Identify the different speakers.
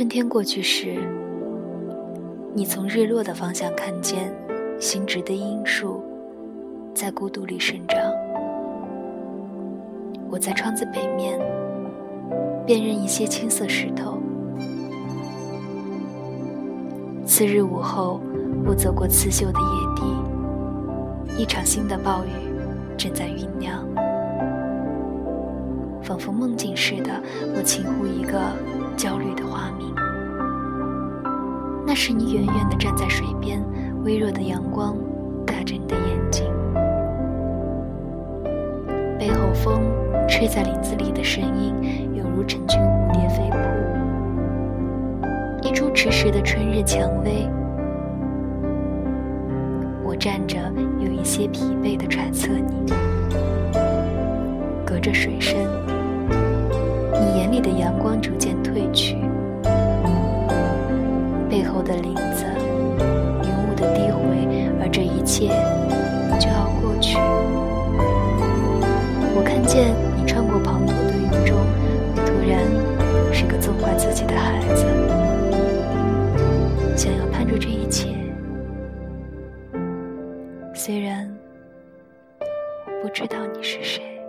Speaker 1: 春天过去时，你从日落的方向看见新植的樱树在孤独里生长。我在窗子北面辨认一些青色石头。次日午后，我走过刺绣的野地，一场新的暴雨正在酝酿。仿佛梦境似的，我轻呼一个焦虑的花名。那是你远远地站在水边，微弱的阳光打着你的眼睛，背后风吹在林子里的声音，犹如成群蝴蝶飞扑。一株迟迟的春日蔷薇，我站着，有一些疲惫地揣测你，隔着水声。里的阳光逐渐褪去，背后的林子，云雾的低回，而这一切就要过去。我看见你穿过滂沱的云中，突然是个纵坏自己的孩子，想要攀住这一切。虽然我不知道你是谁。